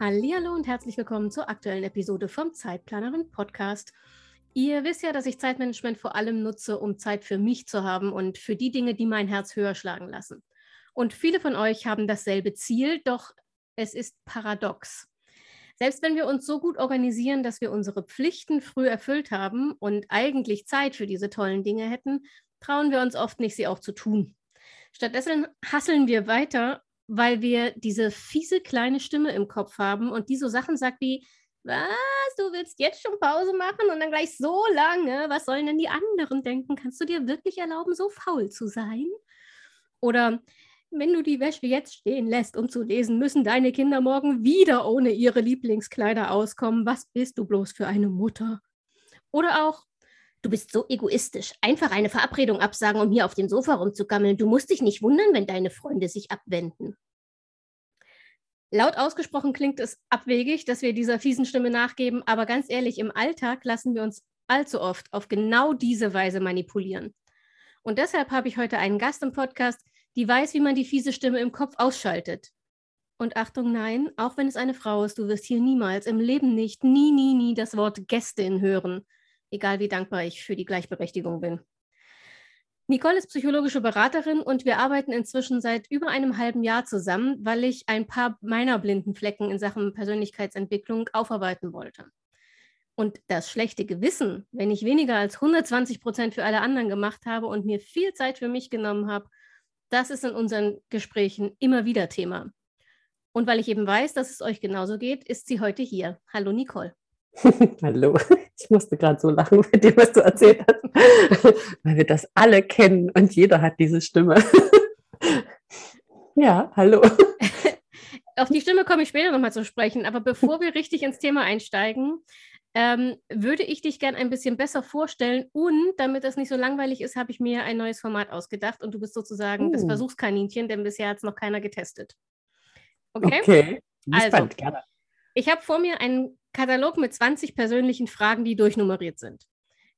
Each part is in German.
Hallo und herzlich willkommen zur aktuellen Episode vom Zeitplanerin Podcast. Ihr wisst ja, dass ich Zeitmanagement vor allem nutze, um Zeit für mich zu haben und für die Dinge, die mein Herz höher schlagen lassen. Und viele von euch haben dasselbe Ziel, doch es ist paradox. Selbst wenn wir uns so gut organisieren, dass wir unsere Pflichten früh erfüllt haben und eigentlich Zeit für diese tollen Dinge hätten, trauen wir uns oft nicht, sie auch zu tun. Stattdessen hasseln wir weiter weil wir diese fiese kleine Stimme im Kopf haben und die so Sachen sagt wie, was, du willst jetzt schon Pause machen und dann gleich so lange, was sollen denn die anderen denken? Kannst du dir wirklich erlauben, so faul zu sein? Oder wenn du die Wäsche jetzt stehen lässt, um zu lesen, müssen deine Kinder morgen wieder ohne ihre Lieblingskleider auskommen. Was bist du bloß für eine Mutter? Oder auch, du bist so egoistisch. Einfach eine Verabredung absagen, um hier auf dem Sofa rumzugammeln. Du musst dich nicht wundern, wenn deine Freunde sich abwenden. Laut ausgesprochen klingt es abwegig, dass wir dieser fiesen Stimme nachgeben, aber ganz ehrlich, im Alltag lassen wir uns allzu oft auf genau diese Weise manipulieren. Und deshalb habe ich heute einen Gast im Podcast, die weiß, wie man die fiese Stimme im Kopf ausschaltet. Und Achtung, nein, auch wenn es eine Frau ist, du wirst hier niemals im Leben nicht, nie, nie, nie das Wort Gästin hören, egal wie dankbar ich für die Gleichberechtigung bin. Nicole ist psychologische Beraterin und wir arbeiten inzwischen seit über einem halben Jahr zusammen, weil ich ein paar meiner blinden Flecken in Sachen Persönlichkeitsentwicklung aufarbeiten wollte. Und das schlechte Gewissen, wenn ich weniger als 120 Prozent für alle anderen gemacht habe und mir viel Zeit für mich genommen habe, das ist in unseren Gesprächen immer wieder Thema. Und weil ich eben weiß, dass es euch genauso geht, ist sie heute hier. Hallo Nicole. Hallo, ich musste gerade so lachen mit dem, was du erzählt hast, weil wir das alle kennen und jeder hat diese Stimme. ja, hallo. Auf die Stimme komme ich später nochmal zu sprechen, aber bevor wir richtig ins Thema einsteigen, ähm, würde ich dich gern ein bisschen besser vorstellen und damit das nicht so langweilig ist, habe ich mir ein neues Format ausgedacht und du bist sozusagen uh. das Versuchskaninchen, denn bisher hat es noch keiner getestet. Okay? Okay, also, gerne. Ich habe vor mir einen Katalog mit 20 persönlichen Fragen, die durchnummeriert sind.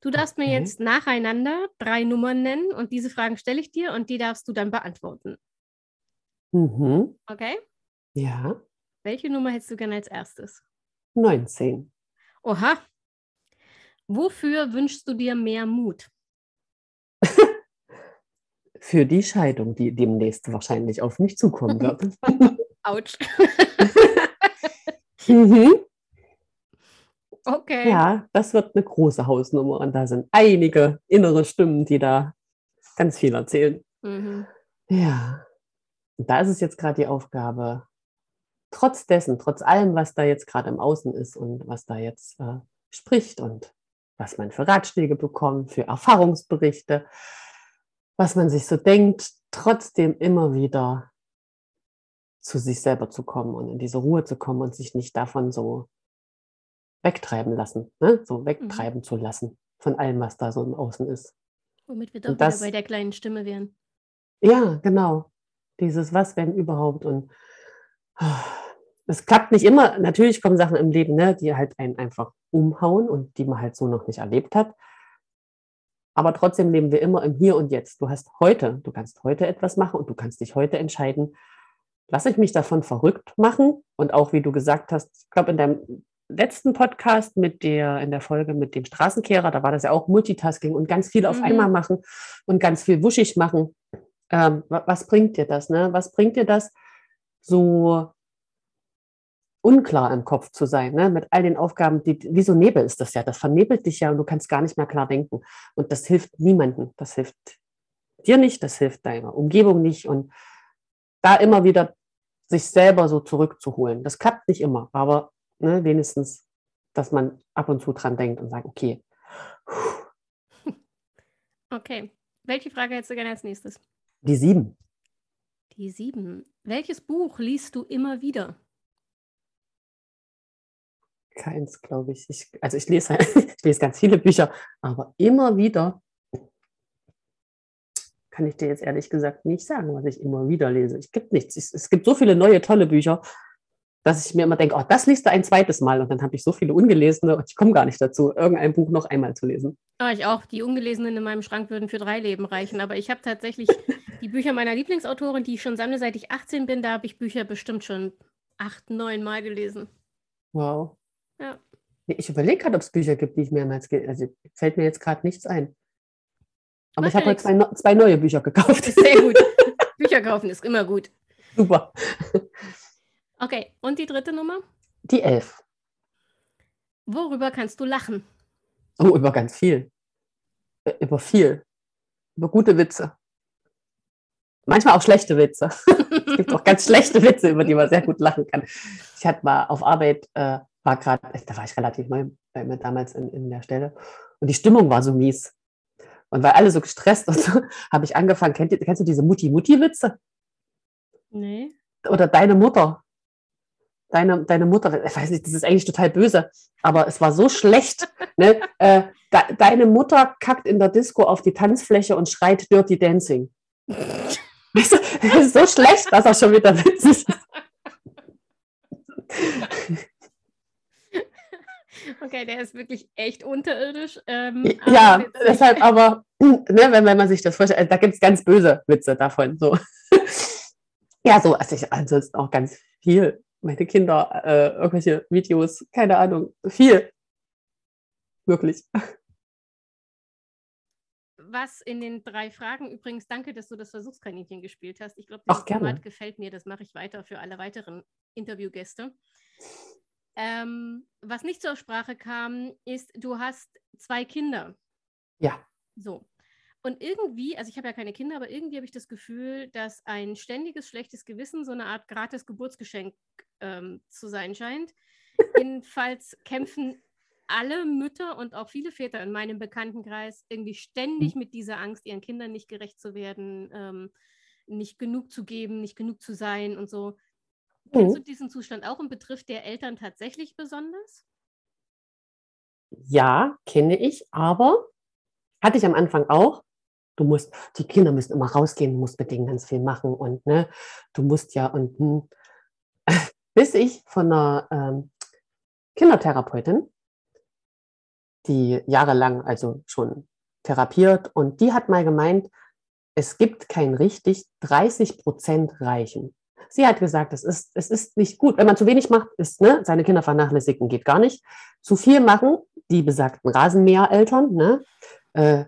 Du darfst mir jetzt nacheinander drei Nummern nennen und diese Fragen stelle ich dir und die darfst du dann beantworten. Mhm. Okay? Ja. Welche Nummer hättest du gerne als erstes? 19. Oha. Wofür wünschst du dir mehr Mut? Für die Scheidung, die demnächst wahrscheinlich auf mich zukommen wird. Autsch. mhm. Okay. Ja, das wird eine große Hausnummer und da sind einige innere Stimmen, die da ganz viel erzählen. Mhm. Ja. Und da ist es jetzt gerade die Aufgabe, trotz dessen, trotz allem, was da jetzt gerade im Außen ist und was da jetzt äh, spricht und was man für Ratschläge bekommt, für Erfahrungsberichte, was man sich so denkt, trotzdem immer wieder zu sich selber zu kommen und in diese Ruhe zu kommen und sich nicht davon so wegtreiben lassen, ne? so wegtreiben mhm. zu lassen von allem, was da so im Außen ist. Womit wir doch das, wieder bei der kleinen Stimme wären. Ja, genau. Dieses Was, wenn überhaupt. Und es klappt nicht immer. Natürlich kommen Sachen im Leben, ne, die halt einen einfach umhauen und die man halt so noch nicht erlebt hat. Aber trotzdem leben wir immer im Hier und Jetzt. Du hast heute, du kannst heute etwas machen und du kannst dich heute entscheiden, lasse ich mich davon verrückt machen? Und auch wie du gesagt hast, ich glaube, in deinem letzten Podcast mit der, in der Folge mit dem Straßenkehrer, da war das ja auch Multitasking und ganz viel auf mhm. einmal machen und ganz viel wuschig machen. Ähm, was bringt dir das? Ne? Was bringt dir das, so unklar im Kopf zu sein, ne? mit all den Aufgaben, die, wie so Nebel ist das ja, das vernebelt dich ja und du kannst gar nicht mehr klar denken. Und das hilft niemandem, das hilft dir nicht, das hilft deiner Umgebung nicht und da immer wieder sich selber so zurückzuholen. Das klappt nicht immer, aber ne, wenigstens, dass man ab und zu dran denkt und sagt, okay. Okay. Welche Frage hättest du gerne als nächstes? Die sieben. Die sieben. Welches Buch liest du immer wieder? Keins, glaube ich. ich. Also ich lese, ich lese ganz viele Bücher, aber immer wieder kann ich dir jetzt ehrlich gesagt nicht sagen, was ich immer wieder lese. Es gibt nichts. Es, gibt so viele neue, tolle Bücher, dass ich mir immer denke, oh, das liest du ein zweites Mal. Und dann habe ich so viele ungelesene und ich komme gar nicht dazu, irgendein Buch noch einmal zu lesen. Ah, ich auch. Die ungelesenen in meinem Schrank würden für drei Leben reichen. Aber ich habe tatsächlich die Bücher meiner Lieblingsautorin, die ich schon sammle, seit ich 18 bin. Da habe ich Bücher bestimmt schon acht, neun Mal gelesen. Wow. Ja. Ich überlege gerade, ob es Bücher gibt, die ich mehrmals gelesen habe. Also fällt mir jetzt gerade nichts ein. Aber Macht ich habe heute zwei, zwei, neue Bücher gekauft. Sehr gut. Bücher kaufen ist immer gut. Super. Okay, und die dritte Nummer? Die elf. Worüber kannst du lachen? Oh, über ganz viel. Über viel. Über gute Witze. Manchmal auch schlechte Witze. es gibt auch ganz schlechte Witze, über die man sehr gut lachen kann. Ich hatte mal auf Arbeit, äh, war gerade, da war ich relativ neu bei mir damals in, in der Stelle. Und die Stimmung war so mies. Und weil alle so gestresst und so, habe ich angefangen, kennt, kennst du diese Mutti-Mutti-Witze? Nee. Oder deine Mutter. Deine, deine Mutter, ich weiß nicht, das ist eigentlich total böse, aber es war so schlecht. ne? äh, de, deine Mutter kackt in der Disco auf die Tanzfläche und schreit Dirty Dancing. Weißt du, das ist so schlecht, dass er schon wieder witzig ist. Okay, der ist wirklich echt unterirdisch. Ähm, ja, deshalb aber, ne, wenn, wenn man sich das vorstellt, da gibt es ganz böse Witze davon. So. ja, so, also ich ansonsten auch ganz viel. Meine Kinder, äh, irgendwelche Videos, keine Ahnung, viel. Wirklich. Was in den drei Fragen übrigens, danke, dass du das Versuchskaninchen gespielt hast. Ich glaube, das Format gefällt mir. Das mache ich weiter für alle weiteren Interviewgäste. Ähm, was nicht zur Sprache kam, ist, du hast zwei Kinder. Ja. So. Und irgendwie, also ich habe ja keine Kinder, aber irgendwie habe ich das Gefühl, dass ein ständiges schlechtes Gewissen so eine Art gratis Geburtsgeschenk ähm, zu sein scheint. Jedenfalls kämpfen alle Mütter und auch viele Väter in meinem Bekanntenkreis irgendwie ständig mit dieser Angst, ihren Kindern nicht gerecht zu werden, ähm, nicht genug zu geben, nicht genug zu sein und so. Kennst du diesen Zustand auch und betrifft der Eltern tatsächlich besonders? Ja, kenne ich, aber hatte ich am Anfang auch. Du musst, die Kinder müssen immer rausgehen, du musst mit denen ganz viel machen und ne, du musst ja und hm. bis ich von einer ähm, Kindertherapeutin, die jahrelang also schon therapiert und die hat mal gemeint, es gibt kein richtig 30 Prozent reichen. Sie hat gesagt, es ist, es ist nicht gut. Wenn man zu wenig macht, ist, ne, seine Kinder vernachlässigen geht gar nicht. Zu viel machen, die besagten Rasenmähereltern, ne, äh,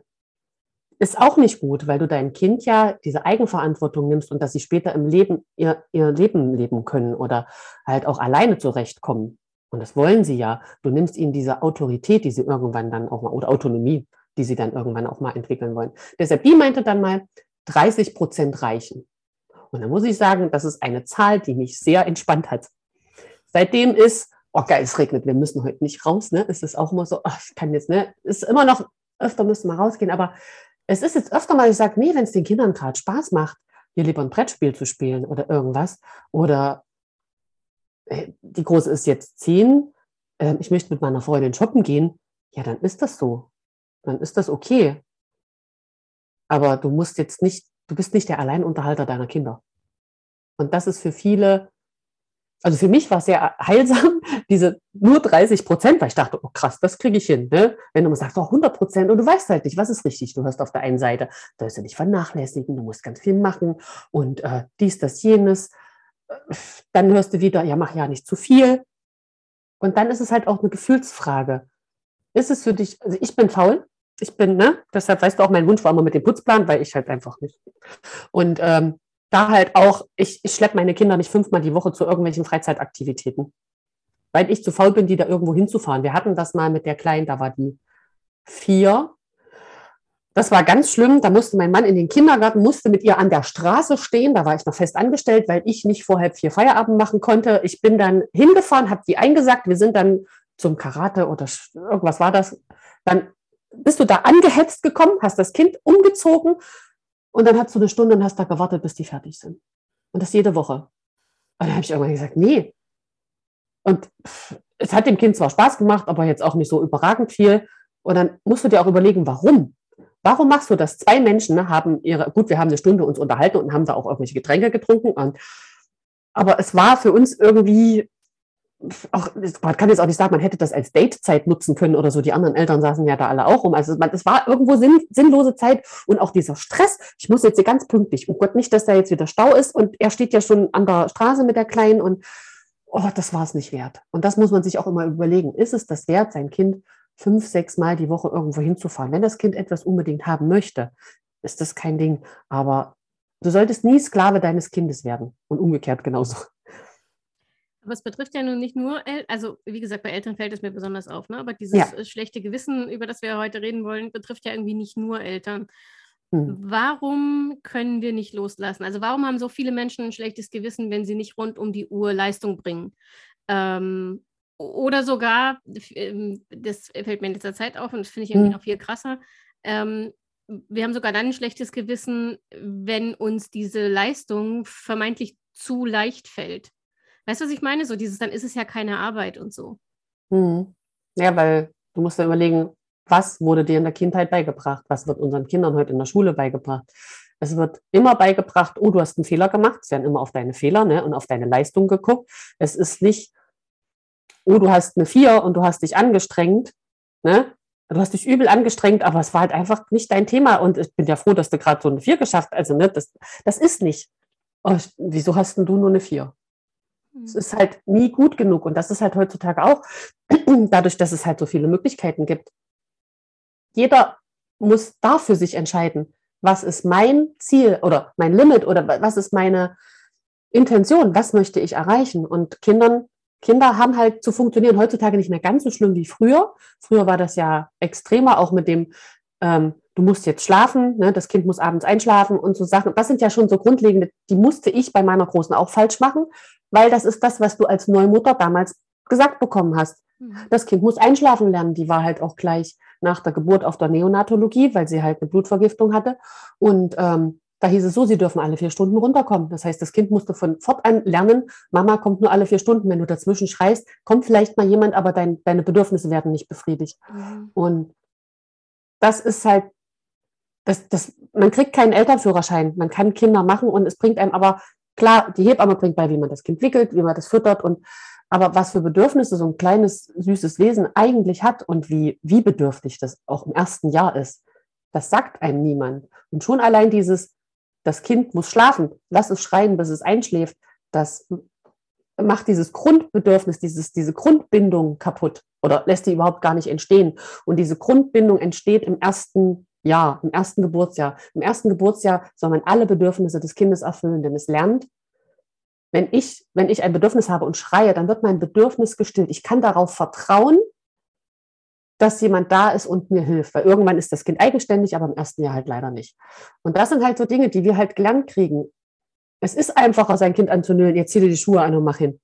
ist auch nicht gut, weil du deinem Kind ja diese Eigenverantwortung nimmst und dass sie später im Leben ihr, ihr Leben leben können oder halt auch alleine zurechtkommen. Und das wollen sie ja. Du nimmst ihnen diese Autorität, die sie irgendwann dann auch mal, oder Autonomie, die sie dann irgendwann auch mal entwickeln wollen. Deshalb, die meinte dann mal, 30 Prozent reichen. Und da muss ich sagen, das ist eine Zahl, die mich sehr entspannt hat. Seitdem ist, oh geil, es regnet, wir müssen heute nicht raus, ne? Es ist auch immer so, ach, ich kann jetzt, ne? Es ist immer noch, öfter müssen wir rausgehen, aber es ist jetzt öfter mal, ich sage, nee, wenn es den Kindern gerade Spaß macht, hier lieber ein Brettspiel zu spielen oder irgendwas. Oder äh, die Große ist jetzt zehn, äh, ich möchte mit meiner Freundin shoppen gehen, ja, dann ist das so. Dann ist das okay. Aber du musst jetzt nicht du bist nicht der Alleinunterhalter deiner Kinder. Und das ist für viele, also für mich war es sehr heilsam, diese nur 30 Prozent, weil ich dachte, oh krass, das kriege ich hin. Ne? Wenn du mal sagst, oh 100 Prozent und du weißt halt nicht, was ist richtig. Du hörst auf der einen Seite, da ist ja nicht vernachlässigen, du musst ganz viel machen und äh, dies, das, jenes. Dann hörst du wieder, ja, mach ja nicht zu viel. Und dann ist es halt auch eine Gefühlsfrage. Ist es für dich, also ich bin faul, ich bin, ne, deshalb weißt du auch, mein Wunsch war immer mit dem Putzplan, weil ich halt einfach nicht. Und ähm, da halt auch, ich, ich schleppe meine Kinder nicht fünfmal die Woche zu irgendwelchen Freizeitaktivitäten, weil ich zu faul bin, die da irgendwo hinzufahren. Wir hatten das mal mit der Kleinen, da war die vier. Das war ganz schlimm. Da musste mein Mann in den Kindergarten, musste mit ihr an der Straße stehen. Da war ich noch fest angestellt, weil ich nicht vor halb vier Feierabend machen konnte. Ich bin dann hingefahren, habe die eingesagt. Wir sind dann zum Karate oder irgendwas war das. Dann bist du da angehetzt gekommen, hast das Kind umgezogen und dann hast du eine Stunde und hast da gewartet, bis die fertig sind. Und das jede Woche. Und dann habe ich irgendwann gesagt, nee. Und es hat dem Kind zwar Spaß gemacht, aber jetzt auch nicht so überragend viel. Und dann musst du dir auch überlegen, warum? Warum machst du das? Zwei Menschen haben ihre, gut, wir haben eine Stunde uns unterhalten und haben da auch irgendwelche Getränke getrunken. Und, aber es war für uns irgendwie, auch, man kann jetzt auch nicht sagen, man hätte das als Datezeit nutzen können oder so. Die anderen Eltern saßen ja da alle auch rum. Also man, es war irgendwo sinn, sinnlose Zeit und auch dieser Stress. Ich muss jetzt hier ganz pünktlich. Oh Gott, nicht, dass da jetzt wieder Stau ist und er steht ja schon an der Straße mit der Kleinen und oh, das war es nicht wert. Und das muss man sich auch immer überlegen. Ist es das wert, sein Kind fünf, sechs Mal die Woche irgendwo hinzufahren? Wenn das Kind etwas unbedingt haben möchte, ist das kein Ding. Aber du solltest nie Sklave deines Kindes werden und umgekehrt genauso. Aber es betrifft ja nun nicht nur, El also wie gesagt, bei Eltern fällt es mir besonders auf, ne? aber dieses ja. schlechte Gewissen, über das wir heute reden wollen, betrifft ja irgendwie nicht nur Eltern. Hm. Warum können wir nicht loslassen? Also warum haben so viele Menschen ein schlechtes Gewissen, wenn sie nicht rund um die Uhr Leistung bringen? Ähm, oder sogar, ähm, das fällt mir in letzter Zeit auf und das finde ich irgendwie hm. noch viel krasser, ähm, wir haben sogar dann ein schlechtes Gewissen, wenn uns diese Leistung vermeintlich zu leicht fällt. Weißt du, was ich meine? So dieses, dann ist es ja keine Arbeit und so. Hm. Ja, weil du musst ja überlegen, was wurde dir in der Kindheit beigebracht? Was wird unseren Kindern heute in der Schule beigebracht? Es wird immer beigebracht, oh, du hast einen Fehler gemacht. Es werden immer auf deine Fehler ne, und auf deine Leistung geguckt. Es ist nicht, oh, du hast eine Vier und du hast dich angestrengt. Ne? Du hast dich übel angestrengt, aber es war halt einfach nicht dein Thema. Und ich bin ja froh, dass du gerade so eine Vier geschafft hast. Also, ne, das, das ist nicht. Oh, wieso hast denn du nur eine Vier? Es ist halt nie gut genug. Und das ist halt heutzutage auch, dadurch, dass es halt so viele Möglichkeiten gibt. Jeder muss da für sich entscheiden, was ist mein Ziel oder mein Limit oder was ist meine Intention, was möchte ich erreichen. Und Kindern, Kinder haben halt zu funktionieren heutzutage nicht mehr ganz so schlimm wie früher. Früher war das ja extremer, auch mit dem, ähm, du musst jetzt schlafen, ne, das Kind muss abends einschlafen und so Sachen. Das sind ja schon so grundlegende, die musste ich bei meiner Großen auch falsch machen, weil das ist das, was du als Neumutter damals gesagt bekommen hast. Mhm. Das Kind muss einschlafen lernen. Die war halt auch gleich nach der Geburt auf der Neonatologie, weil sie halt eine Blutvergiftung hatte. Und ähm, da hieß es so, sie dürfen alle vier Stunden runterkommen. Das heißt, das Kind musste von fortan lernen, Mama kommt nur alle vier Stunden. Wenn du dazwischen schreist, kommt vielleicht mal jemand, aber dein, deine Bedürfnisse werden nicht befriedigt. Mhm. Und das ist halt, das, das, man kriegt keinen Elternführerschein. Man kann Kinder machen und es bringt einem aber, klar, die Hebamme bringt bei, wie man das Kind wickelt, wie man das füttert und aber was für Bedürfnisse so ein kleines, süßes Wesen eigentlich hat und wie, wie bedürftig das auch im ersten Jahr ist, das sagt einem niemand. Und schon allein dieses, das Kind muss schlafen, lass es schreien, bis es einschläft, das macht dieses Grundbedürfnis, dieses, diese Grundbindung kaputt oder lässt die überhaupt gar nicht entstehen. Und diese Grundbindung entsteht im ersten Jahr, im ersten Geburtsjahr. Im ersten Geburtsjahr soll man alle Bedürfnisse des Kindes erfüllen, denn es lernt, wenn ich, wenn ich ein Bedürfnis habe und schreie, dann wird mein Bedürfnis gestillt. Ich kann darauf vertrauen, dass jemand da ist und mir hilft, weil irgendwann ist das Kind eigenständig, aber im ersten Jahr halt leider nicht. Und das sind halt so Dinge, die wir halt gelernt kriegen. Es ist einfacher, sein Kind anzunölen, jetzt zieh dir die Schuhe an und mach hin.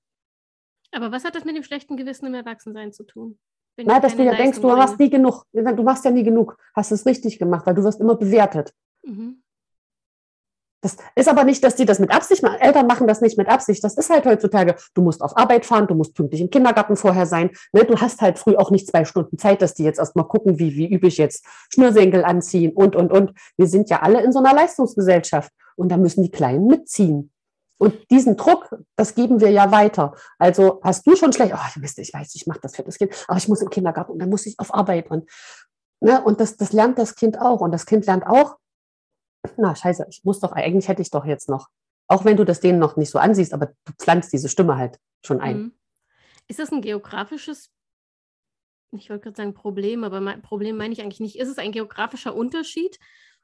Aber was hat das mit dem schlechten Gewissen im Erwachsensein zu tun? Na, dass du ja denkst, du hast nie genug. Du machst ja nie genug. Hast es richtig gemacht, weil du wirst immer bewertet. Mhm. Das ist aber nicht, dass die das mit Absicht machen. Eltern machen das nicht mit Absicht. Das ist halt heutzutage. Du musst auf Arbeit fahren, du musst pünktlich im Kindergarten vorher sein. Ne? Du hast halt früh auch nicht zwei Stunden Zeit, dass die jetzt erstmal gucken, wie, wie übe ich jetzt Schnürsenkel anziehen und, und, und. Wir sind ja alle in so einer Leistungsgesellschaft und da müssen die Kleinen mitziehen. Und diesen Druck, das geben wir ja weiter. Also hast du schon schlecht, oh, Mist, ich weiß, ich mache das für das Kind, aber ich muss im Kindergarten und dann muss ich auf Arbeit. Und, ne, und das, das lernt das Kind auch. Und das Kind lernt auch, na scheiße, ich muss doch, eigentlich hätte ich doch jetzt noch. Auch wenn du das denen noch nicht so ansiehst, aber du pflanzt diese Stimme halt schon ein. Mhm. Ist das ein geografisches, ich wollte gerade sagen Problem, aber mein Problem meine ich eigentlich nicht. Ist es ein geografischer Unterschied?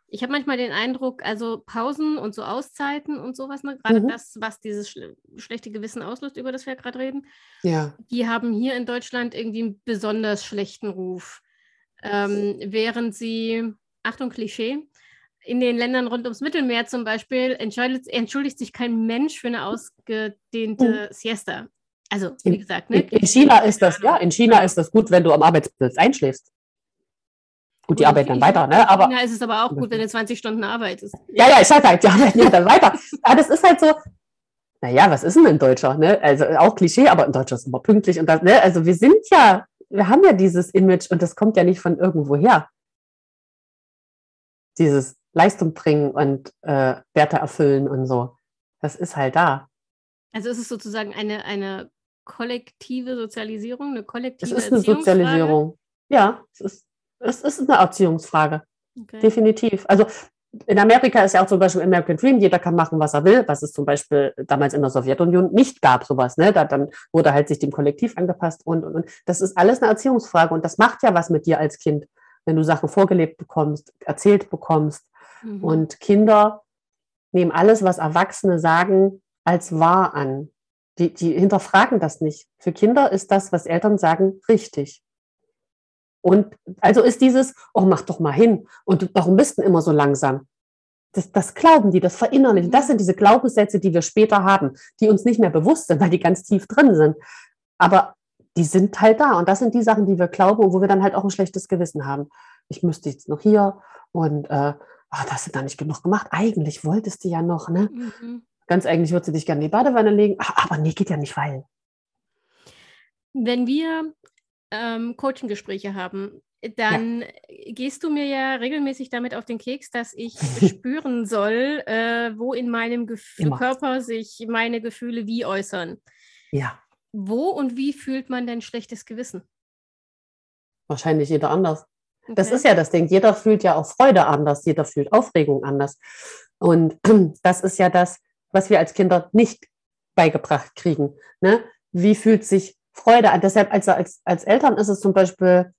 Ich habe manchmal den Eindruck, also Pausen und so Auszeiten und sowas, ne? gerade mhm. das, was dieses schl schlechte Gewissen auslöst, über das wir gerade reden, ja. die haben hier in Deutschland irgendwie einen besonders schlechten Ruf. Ähm, während sie, Achtung, Klischee, in den Ländern rund ums Mittelmeer zum Beispiel entschuldigt, entschuldigt sich kein Mensch für eine ausgedehnte hm. Siesta. Also, wie gesagt, ne? in, in China ist das, ja, in China ist das gut, wenn du am Arbeitsplatz einschläfst. Gut, die arbeiten dann weiter, ne? Aber ist es aber auch gut, wenn du 20 Stunden arbeitest. Ja, ja, ich sag halt, die arbeiten ja dann weiter. Aber das ist halt so, naja, was ist denn ein Deutscher? Ne? Also auch Klischee, aber ein Deutscher ist immer pünktlich. Und das, ne? Also wir sind ja, wir haben ja dieses Image und das kommt ja nicht von irgendwoher. Dieses Leistung bringen und äh, Werte erfüllen und so. Das ist halt da. Also ist es sozusagen eine, eine kollektive Sozialisierung, eine kollektive Es ist eine Sozialisierung. Ja, es ist, es ist eine Erziehungsfrage. Okay. Definitiv. Also in Amerika ist ja auch zum Beispiel American Dream, jeder kann machen, was er will, was es zum Beispiel damals in der Sowjetunion nicht gab, sowas. Ne? Da, dann wurde halt sich dem Kollektiv angepasst und, und, und. Das ist alles eine Erziehungsfrage und das macht ja was mit dir als Kind, wenn du Sachen vorgelebt bekommst, erzählt bekommst. Mhm. Und Kinder nehmen alles, was Erwachsene sagen, als wahr an. Die, die hinterfragen das nicht. Für Kinder ist das, was Eltern sagen, richtig. Und also ist dieses, oh, mach doch mal hin. Und warum bist du immer so langsam? Das, das glauben die, das verinnerlichen. Das sind diese Glaubenssätze, die wir später haben, die uns nicht mehr bewusst sind, weil die ganz tief drin sind. Aber die sind halt da. Und das sind die Sachen, die wir glauben und wo wir dann halt auch ein schlechtes Gewissen haben. Ich müsste jetzt noch hier und äh, ach, das ist da nicht genug gemacht. Eigentlich wolltest du ja noch, ne? Mhm. Ganz eigentlich würdest du dich gerne in die Badewanne legen. Ach, aber nee, geht ja nicht, weil. Wenn wir ähm, Coaching-Gespräche haben, dann ja. gehst du mir ja regelmäßig damit auf den Keks, dass ich spüren soll, äh, wo in meinem Gef Immer. Körper sich meine Gefühle wie äußern. Ja. Wo und wie fühlt man denn schlechtes Gewissen? Wahrscheinlich jeder anders. Okay. Das ist ja das Ding. Jeder fühlt ja auch Freude anders, jeder fühlt Aufregung anders. Und das ist ja das, was wir als Kinder nicht beigebracht kriegen. Ne? Wie fühlt sich Freude an? Deshalb als, als, als Eltern ist es zum Beispiel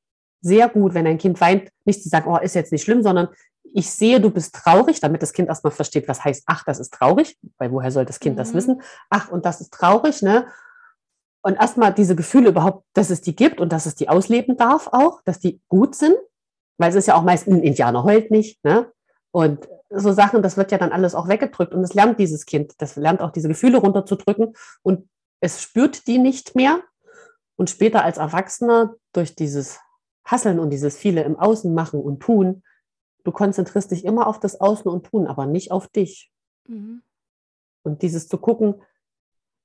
sehr gut, wenn ein Kind weint, nicht zu sagen, oh, ist jetzt nicht schlimm, sondern ich sehe, du bist traurig, damit das Kind erstmal versteht, was heißt, ach, das ist traurig, weil woher soll das Kind mhm. das wissen? Ach, und das ist traurig, ne? Und erstmal diese Gefühle überhaupt, dass es die gibt und dass es die ausleben darf auch, dass die gut sind, weil es ist ja auch meist ein Indianer heult nicht, ne? Und so Sachen, das wird ja dann alles auch weggedrückt und es lernt dieses Kind, das lernt auch diese Gefühle runterzudrücken und es spürt die nicht mehr. Und später als Erwachsener durch dieses Hasseln und dieses viele im Außen machen und tun, du konzentrierst dich immer auf das Außen und Tun, aber nicht auf dich. Mhm. Und dieses zu gucken,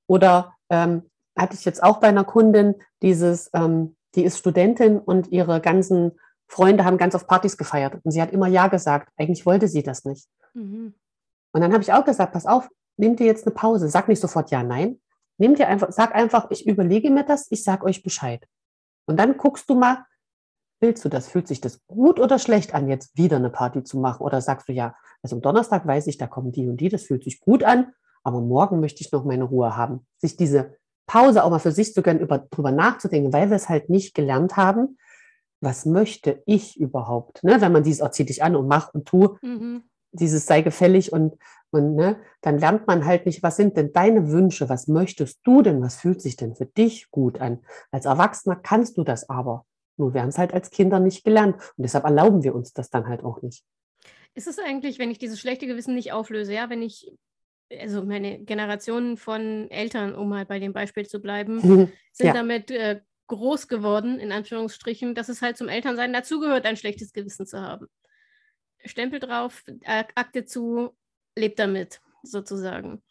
oder ähm, hatte ich jetzt auch bei einer Kundin, dieses, ähm, die ist Studentin und ihre ganzen Freunde haben ganz oft Partys gefeiert und sie hat immer Ja gesagt. Eigentlich wollte sie das nicht. Mhm. Und dann habe ich auch gesagt, pass auf, nimm dir jetzt eine Pause. Sag nicht sofort Ja, nein. Nimm dir einfach, sag einfach, ich überlege mir das, ich sag euch Bescheid. Und dann guckst du mal, willst du das? Fühlt sich das gut oder schlecht an, jetzt wieder eine Party zu machen? Oder sagst du ja, also am Donnerstag weiß ich, da kommen die und die, das fühlt sich gut an, aber morgen möchte ich noch meine Ruhe haben. Sich diese Pause auch mal für sich zu gönnen, über, drüber nachzudenken, weil wir es halt nicht gelernt haben, was möchte ich überhaupt? Ne? Wenn man dieses, oh, zieh dich an und mach und tu, mhm. Dieses sei gefällig und, und ne, dann lernt man halt nicht, was sind denn deine Wünsche, was möchtest du denn, was fühlt sich denn für dich gut an? Als Erwachsener kannst du das aber. Nur wir haben es halt als Kinder nicht gelernt und deshalb erlauben wir uns das dann halt auch nicht. Ist es eigentlich, wenn ich dieses schlechte Gewissen nicht auflöse, ja, wenn ich also meine Generationen von Eltern, um mal bei dem Beispiel zu bleiben, sind ja. damit äh, groß geworden, in Anführungsstrichen, dass es halt zum Elternsein dazugehört, ein schlechtes Gewissen zu haben. Stempel drauf, Akte zu, lebt damit, sozusagen.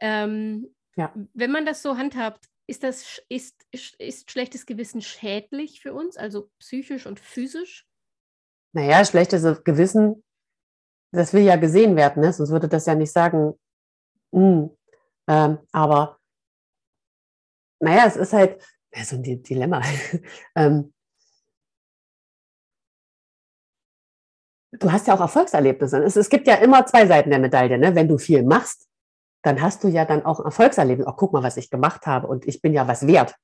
Ähm, ja. Wenn man das so handhabt, ist das ist, ist schlechtes Gewissen schädlich für uns, also psychisch und physisch? Naja, schlechtes Gewissen, das will ja gesehen werden, ne? sonst würde das ja nicht sagen. Mm, ähm, aber naja, es ist halt, so ein Dilemma. ähm, du hast ja auch Erfolgserlebnisse. Es, es, gibt ja immer zwei Seiten der Medaille. Ne? Wenn du viel machst, dann hast du ja dann auch Erfolgserlebnis. Auch guck mal, was ich gemacht habe und ich bin ja was wert.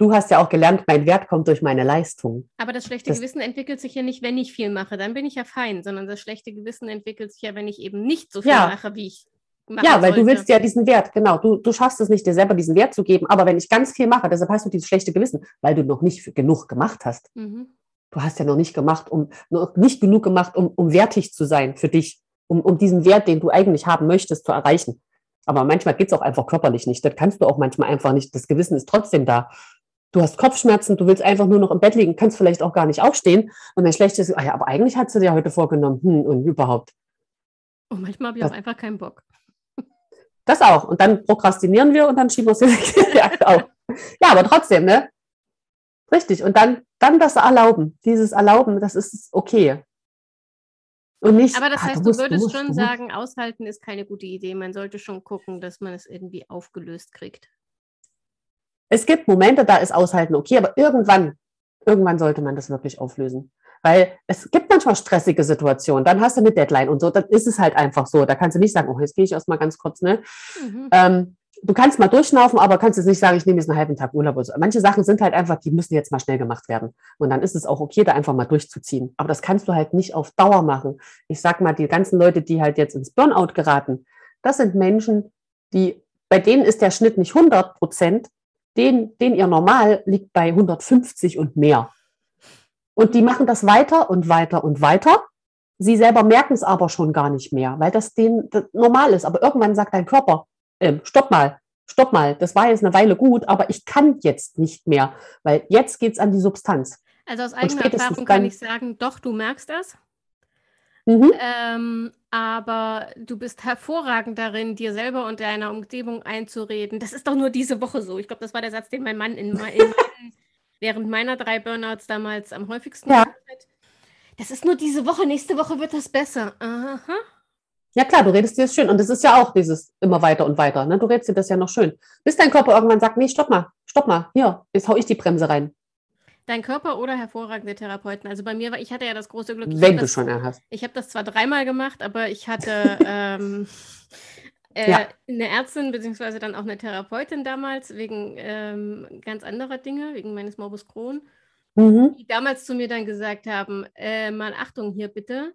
Du hast ja auch gelernt, mein Wert kommt durch meine Leistung. Aber das schlechte das, Gewissen entwickelt sich ja nicht, wenn ich viel mache, dann bin ich ja fein, sondern das schlechte Gewissen entwickelt sich ja, wenn ich eben nicht so viel ja. mache, wie ich ja, weil sollte. du willst ja diesen Wert, genau. Du, du schaffst es nicht, dir selber diesen Wert zu geben. Aber wenn ich ganz viel mache, deshalb hast du dieses schlechte Gewissen, weil du noch nicht genug gemacht hast. Mhm. Du hast ja noch nicht gemacht, um noch nicht genug gemacht, um, um wertig zu sein für dich, um, um diesen Wert, den du eigentlich haben möchtest, zu erreichen. Aber manchmal geht es auch einfach körperlich nicht. Das kannst du auch manchmal einfach nicht. Das Gewissen ist trotzdem da. Du hast Kopfschmerzen, du willst einfach nur noch im Bett liegen, kannst vielleicht auch gar nicht aufstehen. Und dein schlechtes, ah ja, aber eigentlich hast du dir heute vorgenommen, hm, und überhaupt. Und manchmal habe ich das, auch einfach keinen Bock Das auch. Und dann prokrastinieren wir und dann schieben wir es direkt ja, auch. Ja, aber trotzdem, ne? Richtig. Und dann, dann das Erlauben. Dieses Erlauben, das ist okay. Und nicht, aber das heißt, ah, du, musst, du würdest du musst, schon sagen, aushalten ist keine gute Idee. Man sollte schon gucken, dass man es irgendwie aufgelöst kriegt. Es gibt Momente, da ist Aushalten okay, aber irgendwann, irgendwann sollte man das wirklich auflösen. Weil es gibt manchmal stressige Situationen, dann hast du eine Deadline und so, dann ist es halt einfach so. Da kannst du nicht sagen, oh, jetzt gehe ich erstmal ganz kurz, ne? Mhm. Ähm, du kannst mal durchschnaufen, aber kannst jetzt nicht sagen, ich nehme jetzt einen halben Tag Urlaub. So. Manche Sachen sind halt einfach, die müssen jetzt mal schnell gemacht werden. Und dann ist es auch okay, da einfach mal durchzuziehen. Aber das kannst du halt nicht auf Dauer machen. Ich sag mal, die ganzen Leute, die halt jetzt ins Burnout geraten, das sind Menschen, die, bei denen ist der Schnitt nicht 100 Prozent, den, den ihr Normal liegt bei 150 und mehr. Und die machen das weiter und weiter und weiter. Sie selber merken es aber schon gar nicht mehr, weil das denen das normal ist. Aber irgendwann sagt dein Körper, äh, stopp mal, stopp mal, das war jetzt eine Weile gut, aber ich kann jetzt nicht mehr, weil jetzt geht es an die Substanz. Also aus eigener Erfahrung kann ich sagen, doch, du merkst das. Mhm. Ähm, aber du bist hervorragend darin, dir selber und deiner Umgebung einzureden. Das ist doch nur diese Woche so. Ich glaube, das war der Satz, den mein Mann in, in während meiner drei Burnouts damals am häufigsten ja. Das ist nur diese Woche, nächste Woche wird das besser. Aha. Ja klar, du redest dir das schön. Und das ist ja auch dieses immer weiter und weiter. Ne? Du redest dir das ja noch schön. Bis dein Körper irgendwann sagt, nee, stopp mal, stopp mal, hier, jetzt hau ich die Bremse rein. Dein Körper oder hervorragende Therapeuten. Also bei mir war, ich hatte ja das große Glück. Wenn du das, schon einen hast. Ich habe das zwar dreimal gemacht, aber ich hatte ähm, äh, ja. eine Ärztin beziehungsweise dann auch eine Therapeutin damals wegen ähm, ganz anderer Dinge, wegen meines Morbus Crohn, mhm. die damals zu mir dann gesagt haben, äh, mal Achtung hier bitte,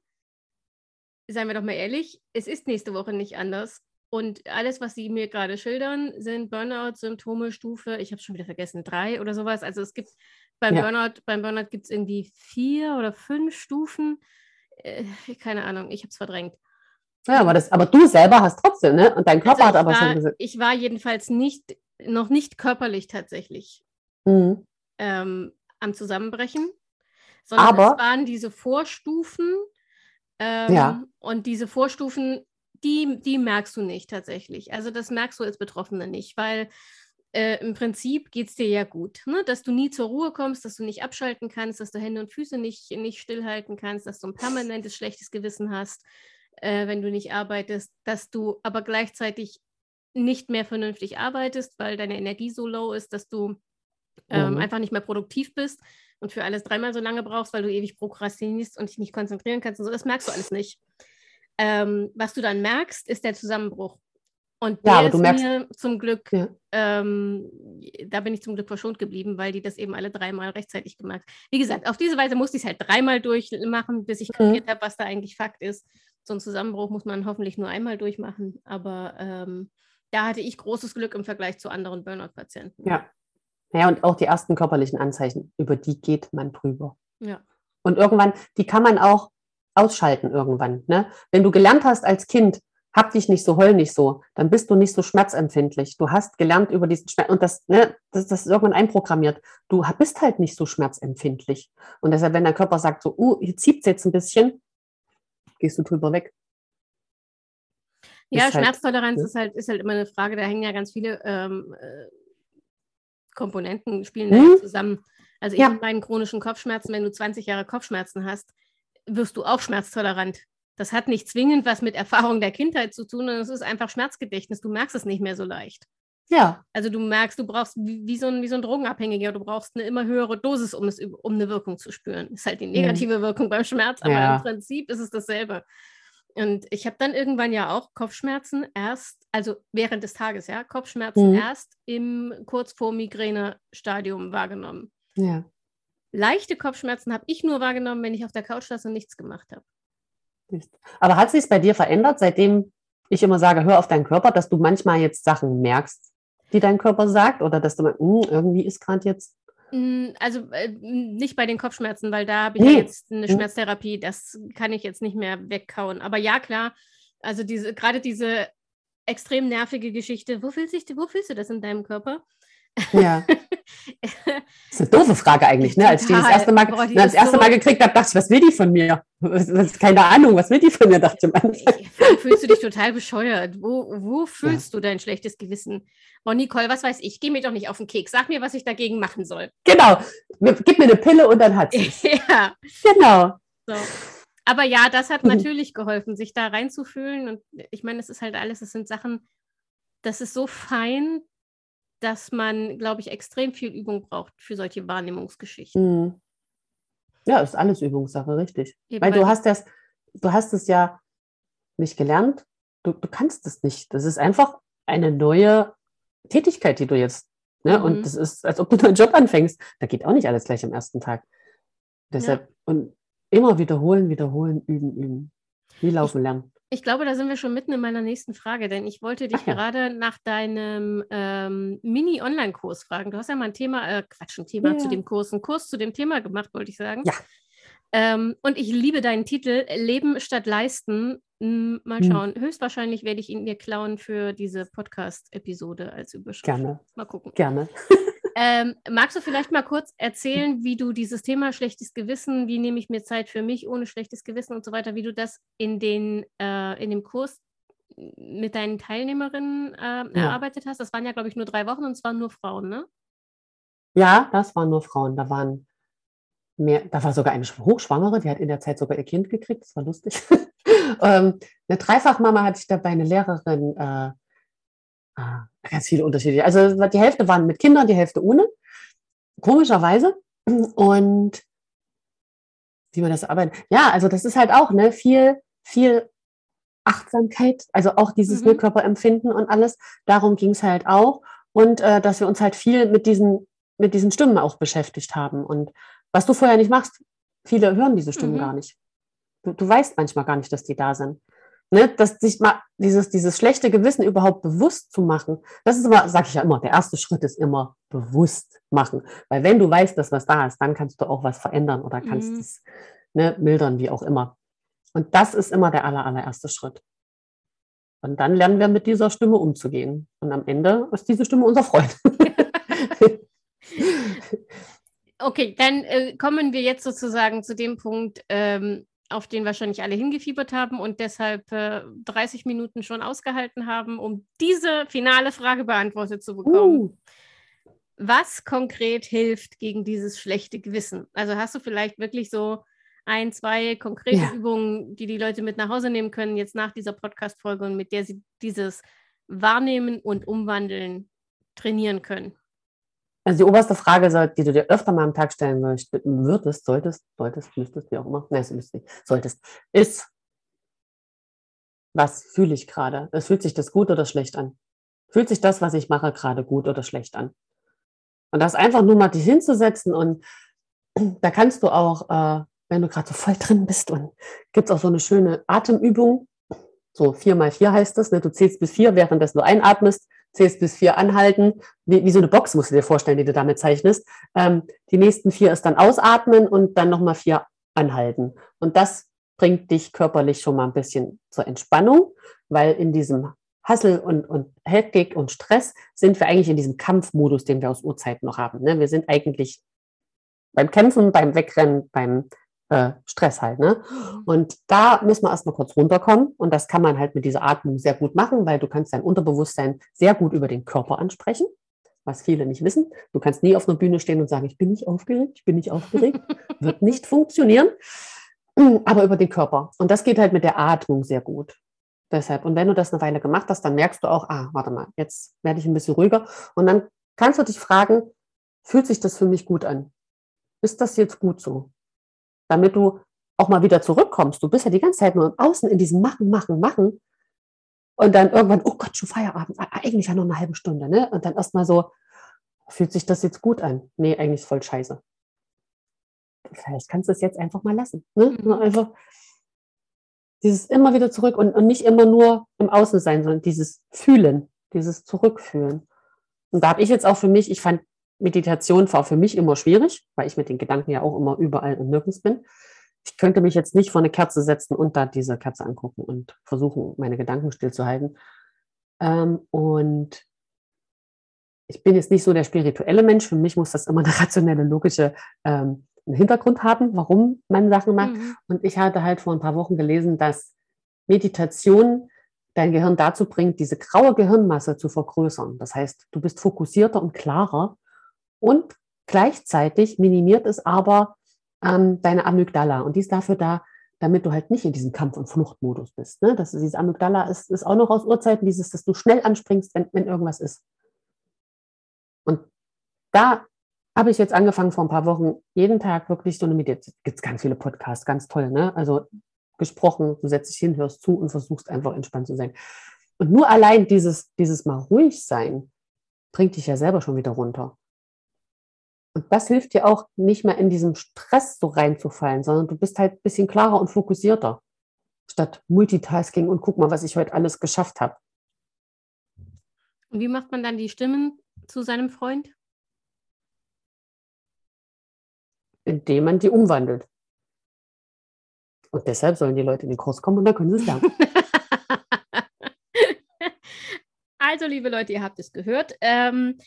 seien wir doch mal ehrlich, es ist nächste Woche nicht anders. Und alles, was Sie mir gerade schildern, sind Burnout-Symptome, Stufe, ich habe schon wieder vergessen, drei oder sowas. Also es gibt beim ja. Burnout, beim Burnout gibt es irgendwie vier oder fünf Stufen. Äh, keine Ahnung, ich habe es verdrängt. Ja, aber, das, aber du selber hast trotzdem, ne? Und dein Körper also hat aber war, schon gesagt. Ich war jedenfalls nicht, noch nicht körperlich tatsächlich mhm. ähm, am Zusammenbrechen, sondern aber, es waren diese Vorstufen. Ähm, ja. Und diese Vorstufen, die, die merkst du nicht tatsächlich. Also das merkst du als Betroffene nicht, weil äh, im Prinzip geht es dir ja gut, ne? dass du nie zur Ruhe kommst, dass du nicht abschalten kannst, dass du Hände und Füße nicht, nicht stillhalten kannst, dass du ein permanentes schlechtes Gewissen hast, äh, wenn du nicht arbeitest, dass du aber gleichzeitig nicht mehr vernünftig arbeitest, weil deine Energie so low ist, dass du ähm, mhm. einfach nicht mehr produktiv bist und für alles dreimal so lange brauchst, weil du ewig prokrastinierst und dich nicht konzentrieren kannst und so. Das merkst du alles nicht. Ähm, was du dann merkst, ist der Zusammenbruch. Und der ja, ist merkst, mir zum Glück, ja. ähm, da bin ich zum Glück verschont geblieben, weil die das eben alle dreimal rechtzeitig gemacht haben. Wie gesagt, auf diese Weise musste ich es halt dreimal durchmachen, bis ich mhm. kapiert habe, was da eigentlich Fakt ist so einen Zusammenbruch muss man hoffentlich nur einmal durchmachen. Aber ähm, da hatte ich großes Glück im Vergleich zu anderen Burnout-Patienten. Ja. Ja, und auch die ersten körperlichen Anzeichen, über die geht man drüber. Ja. Und irgendwann, die kann man auch ausschalten irgendwann. Ne? Wenn du gelernt hast als Kind, hab dich nicht so, heul nicht so, dann bist du nicht so schmerzempfindlich. Du hast gelernt über diesen Schmerz, und das, ne, das, das ist irgendwann einprogrammiert. Du bist halt nicht so schmerzempfindlich. Und deshalb, wenn der Körper sagt so, uh, hier zieht es jetzt ein bisschen, gehst du drüber weg. Ja, ist halt, Schmerztoleranz halt, ist, halt, ist halt immer eine Frage, da hängen ja ganz viele ähm, äh, Komponenten, spielen mhm. da zusammen. Also ja. in meinen chronischen Kopfschmerzen, wenn du 20 Jahre Kopfschmerzen hast, wirst du auch schmerztolerant. Das hat nicht zwingend was mit Erfahrung der Kindheit zu tun, sondern es ist einfach Schmerzgedächtnis. Du merkst es nicht mehr so leicht. Ja. Also du merkst, du brauchst wie, wie, so, ein, wie so ein Drogenabhängiger, du brauchst eine immer höhere Dosis, um, es, um eine Wirkung zu spüren. Ist halt die negative Wirkung beim Schmerz, aber ja. im Prinzip ist es dasselbe. Und ich habe dann irgendwann ja auch Kopfschmerzen erst, also während des Tages, ja, Kopfschmerzen mhm. erst im kurz vor Migräne-Stadium wahrgenommen. Ja. Leichte Kopfschmerzen habe ich nur wahrgenommen, wenn ich auf der Couch saß und nichts gemacht habe. Aber hat sich es bei dir verändert, seitdem ich immer sage, hör auf deinen Körper, dass du manchmal jetzt Sachen merkst, die dein Körper sagt? Oder dass du mal, hm, irgendwie ist gerade jetzt. Also äh, nicht bei den Kopfschmerzen, weil da habe ich nee. ja jetzt eine hm. Schmerztherapie, das kann ich jetzt nicht mehr wegkauen. Aber ja, klar, also diese, gerade diese extrem nervige Geschichte, wo fühlst, dich, wo fühlst du das in deinem Körper? Ja. Das ist eine doofe Frage eigentlich, ne? Als ich die das erste Mal, Boah, das erste so Mal gekriegt habe, dachte ich, was will die von mir? keine Ahnung, was will die von mir, dachte ich am Anfang. Fühlst du dich total bescheuert? Wo, wo fühlst ja. du dein schlechtes Gewissen? Oh, Nicole, was weiß ich, geh mir doch nicht auf den Keks. Sag mir, was ich dagegen machen soll. Genau. Gib mir eine Pille und dann hat sie Ja. Genau. So. Aber ja, das hat mhm. natürlich geholfen, sich da reinzufühlen. Und ich meine, es ist halt alles, es sind Sachen, das ist so fein, dass man, glaube ich, extrem viel Übung braucht für solche Wahrnehmungsgeschichten. Mhm. Ja, ist alles Übungssache, richtig. Eben, weil, du hast das, du hast es ja nicht gelernt, du, du kannst es nicht. Das ist einfach eine neue Tätigkeit, die du jetzt, ne? Mhm. Und das ist, als ob du einen Job anfängst. Da geht auch nicht alles gleich am ersten Tag. Deshalb, ja. und immer wiederholen, wiederholen, üben, üben. Wie laufen lernen. Ich glaube, da sind wir schon mitten in meiner nächsten Frage, denn ich wollte dich ja. gerade nach deinem ähm, Mini-Online-Kurs fragen. Du hast ja mal ein Thema, äh, Quatsch, ein Thema ja. zu dem Kurs, einen Kurs zu dem Thema gemacht, wollte ich sagen. Ja. Ähm, und ich liebe deinen Titel, Leben statt Leisten. Hm, mal hm. schauen. Hm. Höchstwahrscheinlich werde ich ihn mir klauen für diese Podcast-Episode als Überschrift. Gerne. Mal gucken. Gerne. Ähm, magst du vielleicht mal kurz erzählen, wie du dieses Thema schlechtes Gewissen, wie nehme ich mir Zeit für mich ohne schlechtes Gewissen und so weiter, wie du das in, den, äh, in dem Kurs mit deinen Teilnehmerinnen äh, ja. erarbeitet hast? Das waren ja, glaube ich, nur drei Wochen und es waren nur Frauen, ne? Ja, das waren nur Frauen. Da waren mehr, da war sogar eine Hochschwangere, die hat in der Zeit sogar ihr Kind gekriegt, das war lustig. ähm, eine Dreifachmama hatte ich dabei, eine Lehrerin, äh, ganz viele unterschiedliche. Also die Hälfte waren mit Kindern, die Hälfte ohne. Komischerweise. Und wie man das arbeiten. Ja, also das ist halt auch ne, viel, viel Achtsamkeit, also auch dieses mhm. Körperempfinden und alles. Darum ging es halt auch. Und äh, dass wir uns halt viel mit diesen, mit diesen Stimmen auch beschäftigt haben. Und was du vorher nicht machst, viele hören diese Stimmen mhm. gar nicht. Du, du weißt manchmal gar nicht, dass die da sind ne, dass sich mal dieses, dieses schlechte Gewissen überhaupt bewusst zu machen, das ist immer, sage ich ja immer, der erste Schritt ist immer bewusst machen. Weil wenn du weißt, dass was da ist, dann kannst du auch was verändern oder kannst mhm. es ne, mildern, wie auch immer. Und das ist immer der aller, allererste Schritt. Und dann lernen wir mit dieser Stimme umzugehen. Und am Ende ist diese Stimme unser Freund. okay, dann äh, kommen wir jetzt sozusagen zu dem Punkt, ähm, auf den wahrscheinlich alle hingefiebert haben und deshalb äh, 30 Minuten schon ausgehalten haben, um diese finale Frage beantwortet zu bekommen. Uh. Was konkret hilft gegen dieses schlechte Gewissen? Also hast du vielleicht wirklich so ein, zwei konkrete ja. Übungen, die die Leute mit nach Hause nehmen können, jetzt nach dieser Podcast-Folge und mit der sie dieses Wahrnehmen und Umwandeln trainieren können? Also die oberste Frage, die du dir öfter mal am Tag stellen würdest, solltest, solltest, müsstest, wie auch immer, nein, müsstest solltest, ist, was fühle ich gerade? Es fühlt sich das gut oder schlecht an? Fühlt sich das, was ich mache, gerade gut oder schlecht an? Und das einfach nur mal dich hinzusetzen und da kannst du auch, äh, wenn du gerade so voll drin bist und gibt es auch so eine schöne Atemübung, so vier mal vier heißt das, ne? du zählst bis vier, während du einatmest, zählst bis vier anhalten, wie, wie, so eine Box musst du dir vorstellen, die du damit zeichnest. Ähm, die nächsten vier ist dann ausatmen und dann nochmal vier anhalten. Und das bringt dich körperlich schon mal ein bisschen zur Entspannung, weil in diesem Hassel und, und Hektik und Stress sind wir eigentlich in diesem Kampfmodus, den wir aus Urzeiten noch haben. Ne? Wir sind eigentlich beim Kämpfen, beim Wegrennen, beim äh, Stress halt. Ne? Mhm. Und da müssen wir erstmal kurz runterkommen. Und das kann man halt mit dieser Atmung sehr gut machen, weil du kannst dein Unterbewusstsein sehr gut über den Körper ansprechen, was viele nicht wissen. Du kannst nie auf einer Bühne stehen und sagen, ich bin nicht aufgeregt, ich bin nicht aufgeregt. Wird nicht funktionieren. Aber über den Körper. Und das geht halt mit der Atmung sehr gut. Deshalb, und wenn du das eine Weile gemacht hast, dann merkst du auch, ah, warte mal, jetzt werde ich ein bisschen ruhiger. Und dann kannst du dich fragen, fühlt sich das für mich gut an? Ist das jetzt gut so? Damit du auch mal wieder zurückkommst. Du bist ja die ganze Zeit nur im Außen in diesem Machen, Machen, Machen. Und dann irgendwann, oh Gott, schon Feierabend. Eigentlich ja noch eine halbe Stunde, ne? Und dann erstmal so, fühlt sich das jetzt gut an? Nee, eigentlich ist voll scheiße. Vielleicht kannst du es jetzt einfach mal lassen. Ne? Mhm. Einfach dieses immer wieder zurück und, und nicht immer nur im Außen sein, sondern dieses Fühlen, dieses Zurückfühlen. Und da habe ich jetzt auch für mich, ich fand Meditation war für mich immer schwierig, weil ich mit den Gedanken ja auch immer überall und nirgends bin. Ich könnte mich jetzt nicht vor eine Kerze setzen und da diese Kerze angucken und versuchen, meine Gedanken stillzuhalten. Ähm, und ich bin jetzt nicht so der spirituelle Mensch. Für mich muss das immer eine rationelle, logische ähm, Hintergrund haben, warum man Sachen macht. Mhm. Und ich hatte halt vor ein paar Wochen gelesen, dass Meditation dein Gehirn dazu bringt, diese graue Gehirnmasse zu vergrößern. Das heißt, du bist fokussierter und klarer und gleichzeitig minimiert es aber ähm, deine Amygdala. Und die ist dafür da, damit du halt nicht in diesem Kampf- und Fluchtmodus bist. Ne? Das, dieses Amygdala ist, ist auch noch aus Urzeiten dieses, dass du schnell anspringst, wenn, wenn irgendwas ist. Und da habe ich jetzt angefangen vor ein paar Wochen, jeden Tag wirklich so eine Meditation. Gibt es ganz viele Podcasts, ganz toll, ne? Also gesprochen, du setzt dich hin, hörst zu und versuchst einfach entspannt zu sein. Und nur allein dieses, dieses mal ruhig sein, bringt dich ja selber schon wieder runter. Und das hilft dir auch nicht mehr in diesem Stress so reinzufallen, sondern du bist halt ein bisschen klarer und fokussierter. Statt Multitasking und guck mal, was ich heute alles geschafft habe. Und wie macht man dann die Stimmen zu seinem Freund? Indem man die umwandelt. Und deshalb sollen die Leute in den Kurs kommen und dann können sie es lernen. also, liebe Leute, ihr habt es gehört. Ähm,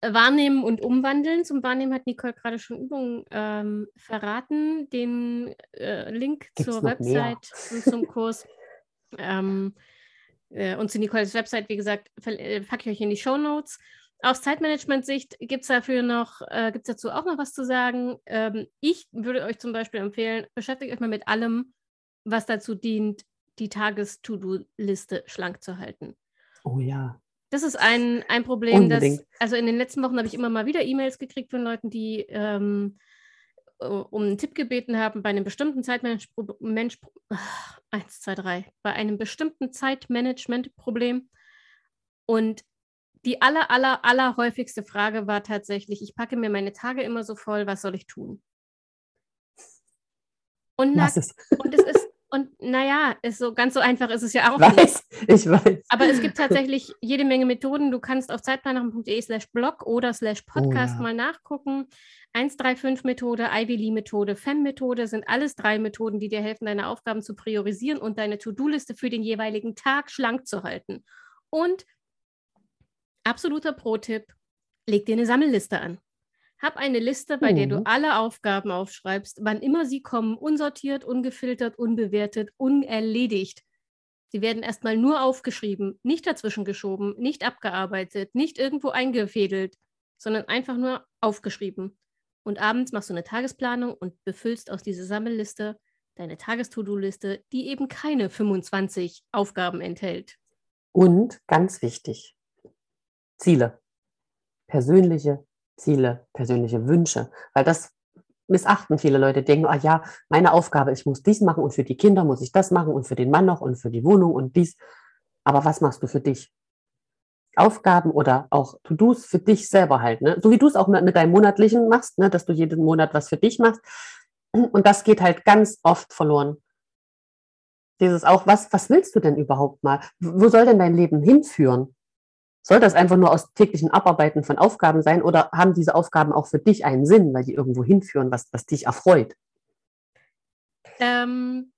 Wahrnehmen und Umwandeln. Zum Wahrnehmen hat Nicole gerade schon Übungen ähm, verraten. Den äh, Link Gibt's zur Website und zum Kurs ähm, äh, und zu Nicoles Website, wie gesagt, äh, packe ich euch in die Show Notes. Aus Zeitmanagement-Sicht gibt es dafür noch, äh, gibt es dazu auch noch was zu sagen. Ähm, ich würde euch zum Beispiel empfehlen, beschäftigt euch mal mit allem, was dazu dient, die Tages-To-Do-Liste schlank zu halten. Oh ja. Das ist ein, ein Problem, das, also in den letzten Wochen habe ich immer mal wieder E-Mails gekriegt von Leuten, die ähm, um einen Tipp gebeten haben bei einem bestimmten Zeitmanagement, eins, zwei, drei, bei einem bestimmten Zeitmanagement-Problem. Und die aller, aller, aller häufigste Frage war tatsächlich, ich packe mir meine Tage immer so voll, was soll ich tun? Und, na, und es ist, und naja, ist so ganz so einfach ist es ja auch ich weiß, nicht. Ich weiß. Aber es gibt tatsächlich jede Menge Methoden. Du kannst auf zeitplanerin.de slash blog oder slash podcast oh, ja. mal nachgucken. 135-Methode, Ivy Lee-Methode, FEM-Methode sind alles drei Methoden, die dir helfen, deine Aufgaben zu priorisieren und deine To-Do-Liste für den jeweiligen Tag schlank zu halten. Und absoluter Pro-Tipp, leg dir eine Sammelliste an. Hab eine Liste, bei mhm. der du mhm. alle Aufgaben aufschreibst, wann immer sie kommen, unsortiert, ungefiltert, unbewertet, unerledigt. Sie werden erstmal nur aufgeschrieben, nicht dazwischen geschoben, nicht abgearbeitet, nicht irgendwo eingefädelt, sondern einfach nur aufgeschrieben. Und abends machst du eine Tagesplanung und befüllst aus dieser Sammelliste deine Tages-To-Do-Liste, die eben keine 25 Aufgaben enthält. Und ganz wichtig, Ziele. Persönliche Ziele, persönliche Wünsche. Weil das missachten viele Leute, denken, ah ja, meine Aufgabe, ich muss dies machen und für die Kinder muss ich das machen und für den Mann noch und für die Wohnung und dies. Aber was machst du für dich? Aufgaben oder auch To-Dos für dich selber halt, ne? So wie du es auch mit, deinem monatlichen machst, ne? dass du jeden Monat was für dich machst. Und das geht halt ganz oft verloren. Dieses auch, was, was willst du denn überhaupt mal? Wo soll denn dein Leben hinführen? Soll das einfach nur aus täglichen Abarbeiten von Aufgaben sein oder haben diese Aufgaben auch für dich einen Sinn, weil die irgendwo hinführen, was, was dich erfreut? Ähm,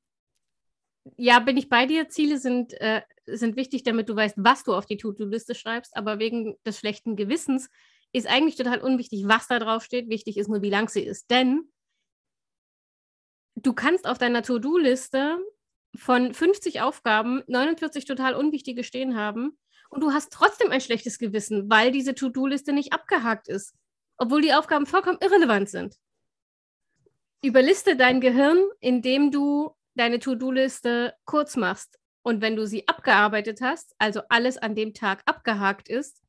ja, bin ich bei dir. Ziele sind, äh, sind wichtig, damit du weißt, was du auf die To-Do-Liste schreibst, aber wegen des schlechten Gewissens ist eigentlich total unwichtig, was da drauf steht. Wichtig ist nur, wie lang sie ist. Denn du kannst auf deiner To-Do-Liste von 50 Aufgaben 49 total unwichtige stehen haben und du hast trotzdem ein schlechtes Gewissen, weil diese To-Do-Liste nicht abgehakt ist, obwohl die Aufgaben vollkommen irrelevant sind. Überliste dein Gehirn, indem du deine To-Do-Liste kurz machst. Und wenn du sie abgearbeitet hast, also alles an dem Tag abgehakt ist,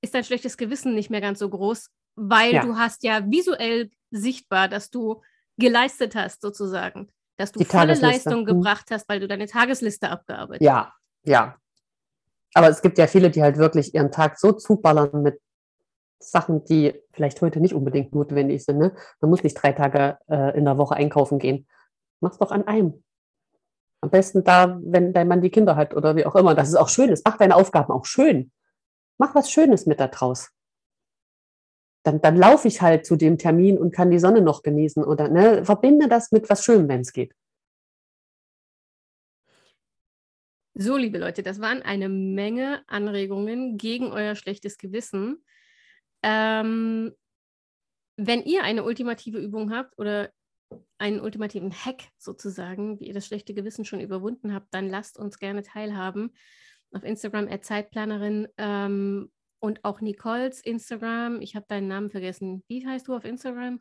ist dein schlechtes Gewissen nicht mehr ganz so groß, weil ja. du hast ja visuell sichtbar, dass du geleistet hast, sozusagen. Dass du Die volle Leistung hm. gebracht hast, weil du deine Tagesliste abgearbeitet hast. Ja, ja, aber es gibt ja viele, die halt wirklich ihren Tag so zuballern mit Sachen, die vielleicht heute nicht unbedingt notwendig sind. Ne? Man muss nicht drei Tage äh, in der Woche einkaufen gehen. Mach's doch an einem. Am besten da, wenn dein Mann die Kinder hat oder wie auch immer, dass es auch schön ist. Mach deine Aufgaben auch schön. Mach was Schönes mit da draus. Dann, dann laufe ich halt zu dem Termin und kann die Sonne noch genießen oder ne, verbinde das mit was Schönem, wenn es geht. So, liebe Leute, das waren eine Menge Anregungen gegen euer schlechtes Gewissen. Ähm, wenn ihr eine ultimative Übung habt oder einen ultimativen Hack sozusagen, wie ihr das schlechte Gewissen schon überwunden habt, dann lasst uns gerne teilhaben. Auf Instagram Zeitplanerin ähm, und auch Nicoles Instagram. Ich habe deinen Namen vergessen. Wie heißt du auf Instagram?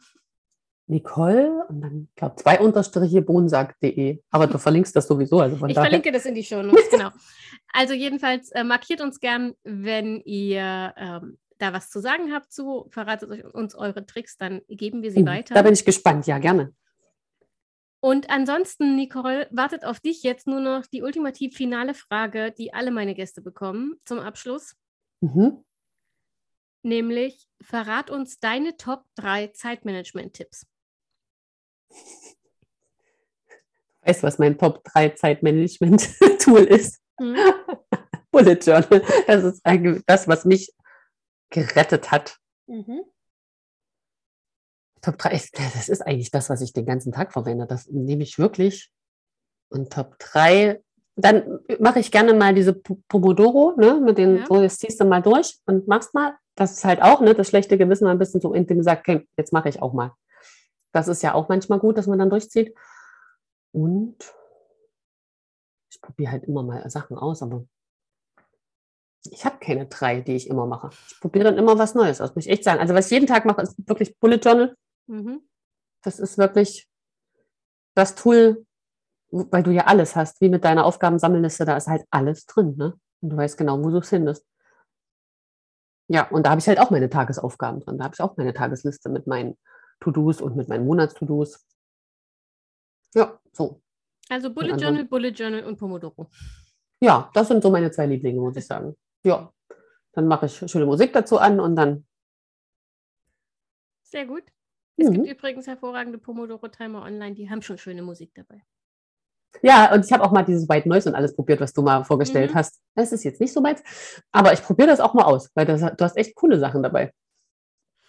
Nicole und dann, glaube zwei Unterstriche bonsack.de. Aber du verlinkst das sowieso. Also von ich daher. verlinke das in die Show Notes, genau. Also jedenfalls äh, markiert uns gern, wenn ihr ähm, da was zu sagen habt zu, verratet uns eure Tricks, dann geben wir sie mhm, weiter. Da bin ich gespannt, ja, gerne. Und ansonsten, Nicole, wartet auf dich jetzt nur noch die ultimativ finale Frage, die alle meine Gäste bekommen zum Abschluss. Mhm. Nämlich, verrat uns deine Top 3 Zeitmanagement-Tipps. Weißt du, was mein Top 3 Zeitmanagement-Tool ist? Mhm. Bullet Journal. Das ist eigentlich das, was mich gerettet hat. Mhm. Top 3, das ist eigentlich das, was ich den ganzen Tag verwende. Das nehme ich wirklich. Und Top 3, dann mache ich gerne mal diese Pomodoro, ne, mit den, ja. so jetzt ziehst du mal durch und machst mal. Das ist halt auch, ne, das schlechte Gewissen mal ein bisschen so intim sagt, okay, jetzt mache ich auch mal. Das ist ja auch manchmal gut, dass man dann durchzieht. Und ich probiere halt immer mal Sachen aus, aber ich habe keine drei, die ich immer mache. Ich probiere dann immer was Neues aus, muss ich echt sagen. Also was ich jeden Tag mache, ist wirklich Bullet Journal. Mhm. Das ist wirklich das Tool, weil du ja alles hast, wie mit deiner Aufgabensammelliste, da ist halt alles drin, ne? Und du weißt genau, wo du es findest. Ja, und da habe ich halt auch meine Tagesaufgaben drin. Da habe ich auch meine Tagesliste mit meinen To-Dos und mit meinen Monats-To-Dos. Ja, so. Also Bullet Journal, Bullet Journal und Pomodoro. Ja, das sind so meine zwei Lieblinge, muss ich sagen. Ja, dann mache ich schöne Musik dazu an und dann. Sehr gut. Es mhm. gibt übrigens hervorragende Pomodoro-Timer online, die haben schon schöne Musik dabei. Ja, und ich habe auch mal dieses White Noise und alles probiert, was du mal vorgestellt mhm. hast. Das ist jetzt nicht so meins, aber ich probiere das auch mal aus, weil das, du hast echt coole Sachen dabei.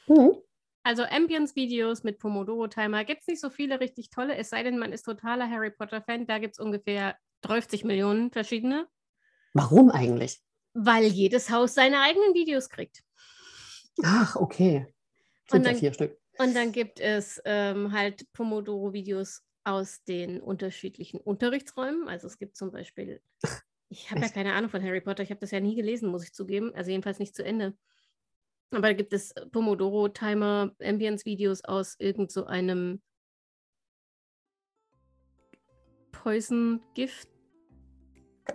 Mhm. Also Ambience-Videos mit Pomodoro-Timer gibt es nicht so viele richtig tolle, es sei denn, man ist totaler Harry Potter-Fan. Da gibt es ungefähr 30 Millionen verschiedene. Warum eigentlich? Weil jedes Haus seine eigenen Videos kriegt. Ach, okay. Sind ja vier Stück. Und dann gibt es ähm, halt Pomodoro-Videos aus den unterschiedlichen Unterrichtsräumen. Also es gibt zum Beispiel, ich habe ja keine Ahnung von Harry Potter, ich habe das ja nie gelesen, muss ich zugeben, also jedenfalls nicht zu Ende. Aber da gibt es Pomodoro-Timer, Ambience-Videos aus irgend so einem Poison-Gift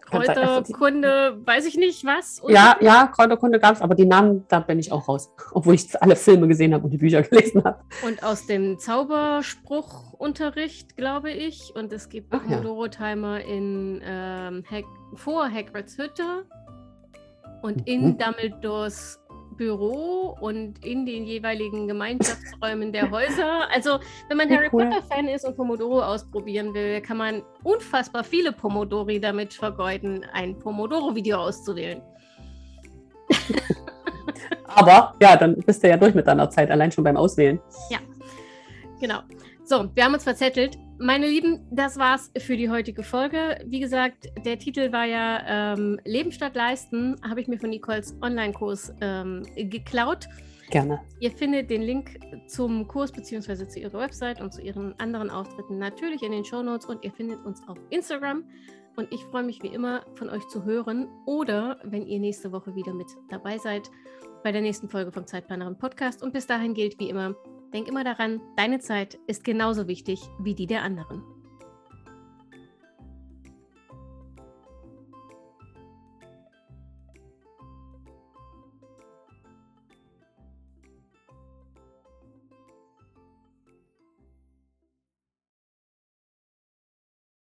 Kräuterkunde, weiß ich nicht was. Und ja, ja, Kräuterkunde gab es, aber die Namen, da bin ich auch raus. Obwohl ich alle Filme gesehen habe und die Bücher gelesen habe. Und aus dem Zauberspruchunterricht, glaube ich. Und es gibt Pomodoro-Timer in ähm, Hag vor Hagrids Hütte und in mhm. Dumbledores Büro und in den jeweiligen Gemeinschaftsräumen der Häuser. Also, wenn man Harry cool. Potter-Fan ist und Pomodoro ausprobieren will, kann man unfassbar viele Pomodori damit vergeuden, ein Pomodoro-Video auszuwählen. Aber ja, dann bist du ja durch mit deiner Zeit, allein schon beim Auswählen. Ja, genau. So, wir haben uns verzettelt. Meine Lieben, das war's für die heutige Folge. Wie gesagt, der Titel war ja ähm, Leben statt Leisten, habe ich mir von Nicoles Online-Kurs ähm, geklaut. Gerne. Ihr findet den Link zum Kurs bzw. zu ihrer Website und zu ihren anderen Auftritten natürlich in den Show Notes und ihr findet uns auf Instagram. Und ich freue mich wie immer von euch zu hören oder wenn ihr nächste Woche wieder mit dabei seid bei der nächsten Folge vom Zeitplanerin Podcast. Und bis dahin gilt wie immer, denk immer daran, deine Zeit ist genauso wichtig wie die der anderen.